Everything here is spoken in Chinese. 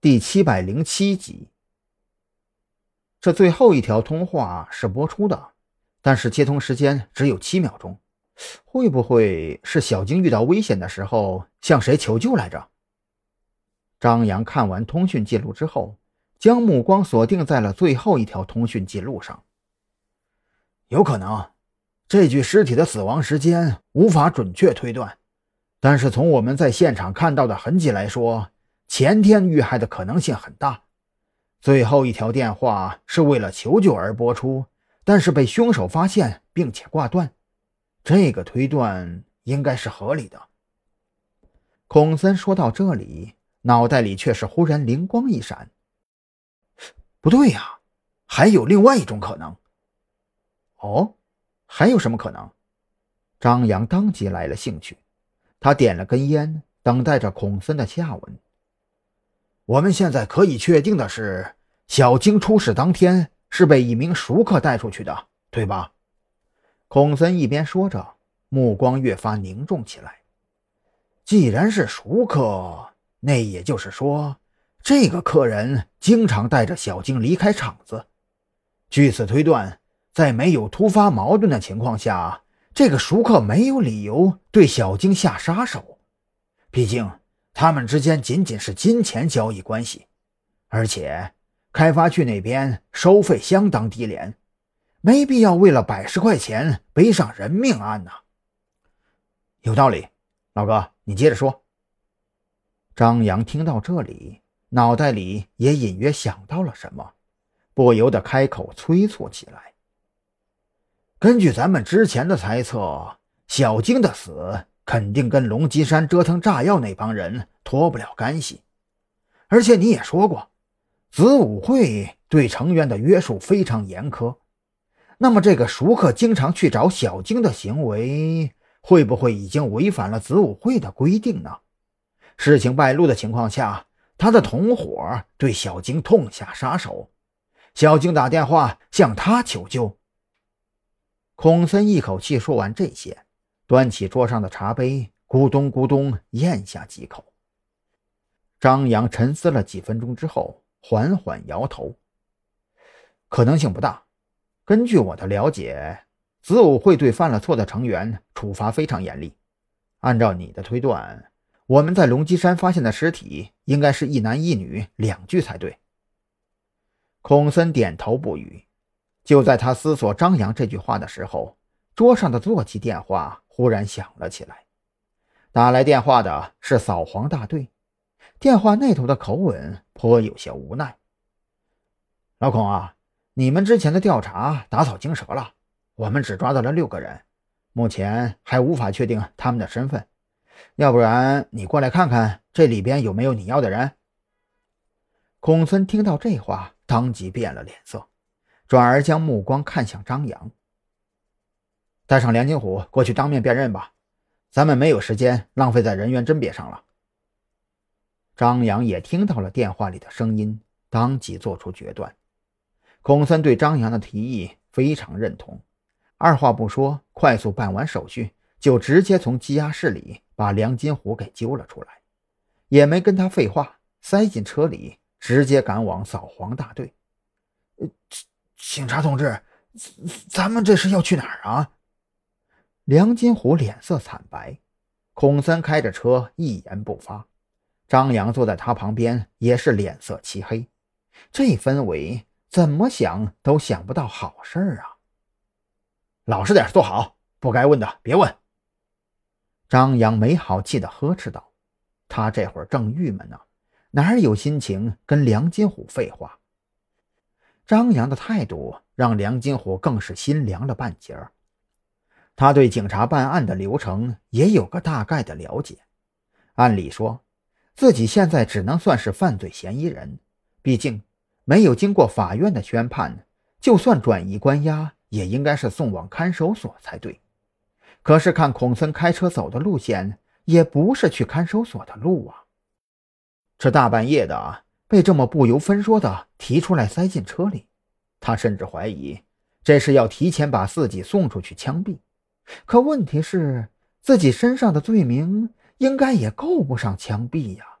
第七百零七集。这最后一条通话是播出的，但是接通时间只有七秒钟，会不会是小晶遇到危险的时候向谁求救来着？张扬看完通讯记录之后，将目光锁定在了最后一条通讯记录上。有可能，这具尸体的死亡时间无法准确推断，但是从我们在现场看到的痕迹来说。前天遇害的可能性很大，最后一条电话是为了求救而播出，但是被凶手发现并且挂断，这个推断应该是合理的。孔森说到这里，脑袋里却是忽然灵光一闪：不对呀，还有另外一种可能。哦，还有什么可能？张扬当即来了兴趣，他点了根烟，等待着孔森的下文。我们现在可以确定的是，小晶出事当天是被一名熟客带出去的，对吧？孔森一边说着，目光越发凝重起来。既然是熟客，那也就是说，这个客人经常带着小晶离开场子。据此推断，在没有突发矛盾的情况下，这个熟客没有理由对小晶下杀手。毕竟。他们之间仅仅是金钱交易关系，而且开发区那边收费相当低廉，没必要为了百十块钱背上人命案呐。有道理，老哥，你接着说。张扬听到这里，脑袋里也隐约想到了什么，不由得开口催促起来。根据咱们之前的猜测，小晶的死。肯定跟龙脊山折腾炸药那帮人脱不了干系，而且你也说过，子午会对成员的约束非常严苛。那么这个熟客经常去找小晶的行为，会不会已经违反了子午会的规定呢？事情败露的情况下，他的同伙对小晶痛下杀手，小晶打电话向他求救。孔森一口气说完这些。端起桌上的茶杯，咕咚咕咚咽下几口。张扬沉思了几分钟之后，缓缓摇头：“可能性不大。根据我的了解，子午会对犯了错的成员处罚非常严厉。按照你的推断，我们在龙脊山发现的尸体应该是一男一女两具才对。”孔森点头不语。就在他思索张扬这句话的时候，桌上的座机电话。忽然响了起来，打来电话的是扫黄大队。电话那头的口吻颇有些无奈：“老孔啊，你们之前的调查打草惊蛇了，我们只抓到了六个人，目前还无法确定他们的身份。要不然你过来看看，这里边有没有你要的人？”孔森听到这话，当即变了脸色，转而将目光看向张扬。带上梁金虎过去当面辨认吧，咱们没有时间浪费在人员甄别上了。张扬也听到了电话里的声音，当即做出决断。孔森对张扬的提议非常认同，二话不说，快速办完手续，就直接从羁押室里把梁金虎给揪了出来，也没跟他废话，塞进车里，直接赶往扫黄大队。呃，警察同志，咱们这是要去哪儿啊？梁金虎脸色惨白，孔森开着车一言不发，张扬坐在他旁边也是脸色漆黑。这氛围怎么想都想不到好事儿啊！老实点，坐好，不该问的别问。张扬没好气地呵斥道：“他这会儿正郁闷呢，哪有心情跟梁金虎废话？”张扬的态度让梁金虎更是心凉了半截儿。他对警察办案的流程也有个大概的了解。按理说，自己现在只能算是犯罪嫌疑人，毕竟没有经过法院的宣判，就算转移关押，也应该是送往看守所才对。可是看孔森开车走的路线，也不是去看守所的路啊！这大半夜的，被这么不由分说的提出来塞进车里，他甚至怀疑这是要提前把自己送出去枪毙。可问题是，自己身上的罪名应该也够不上枪毙呀。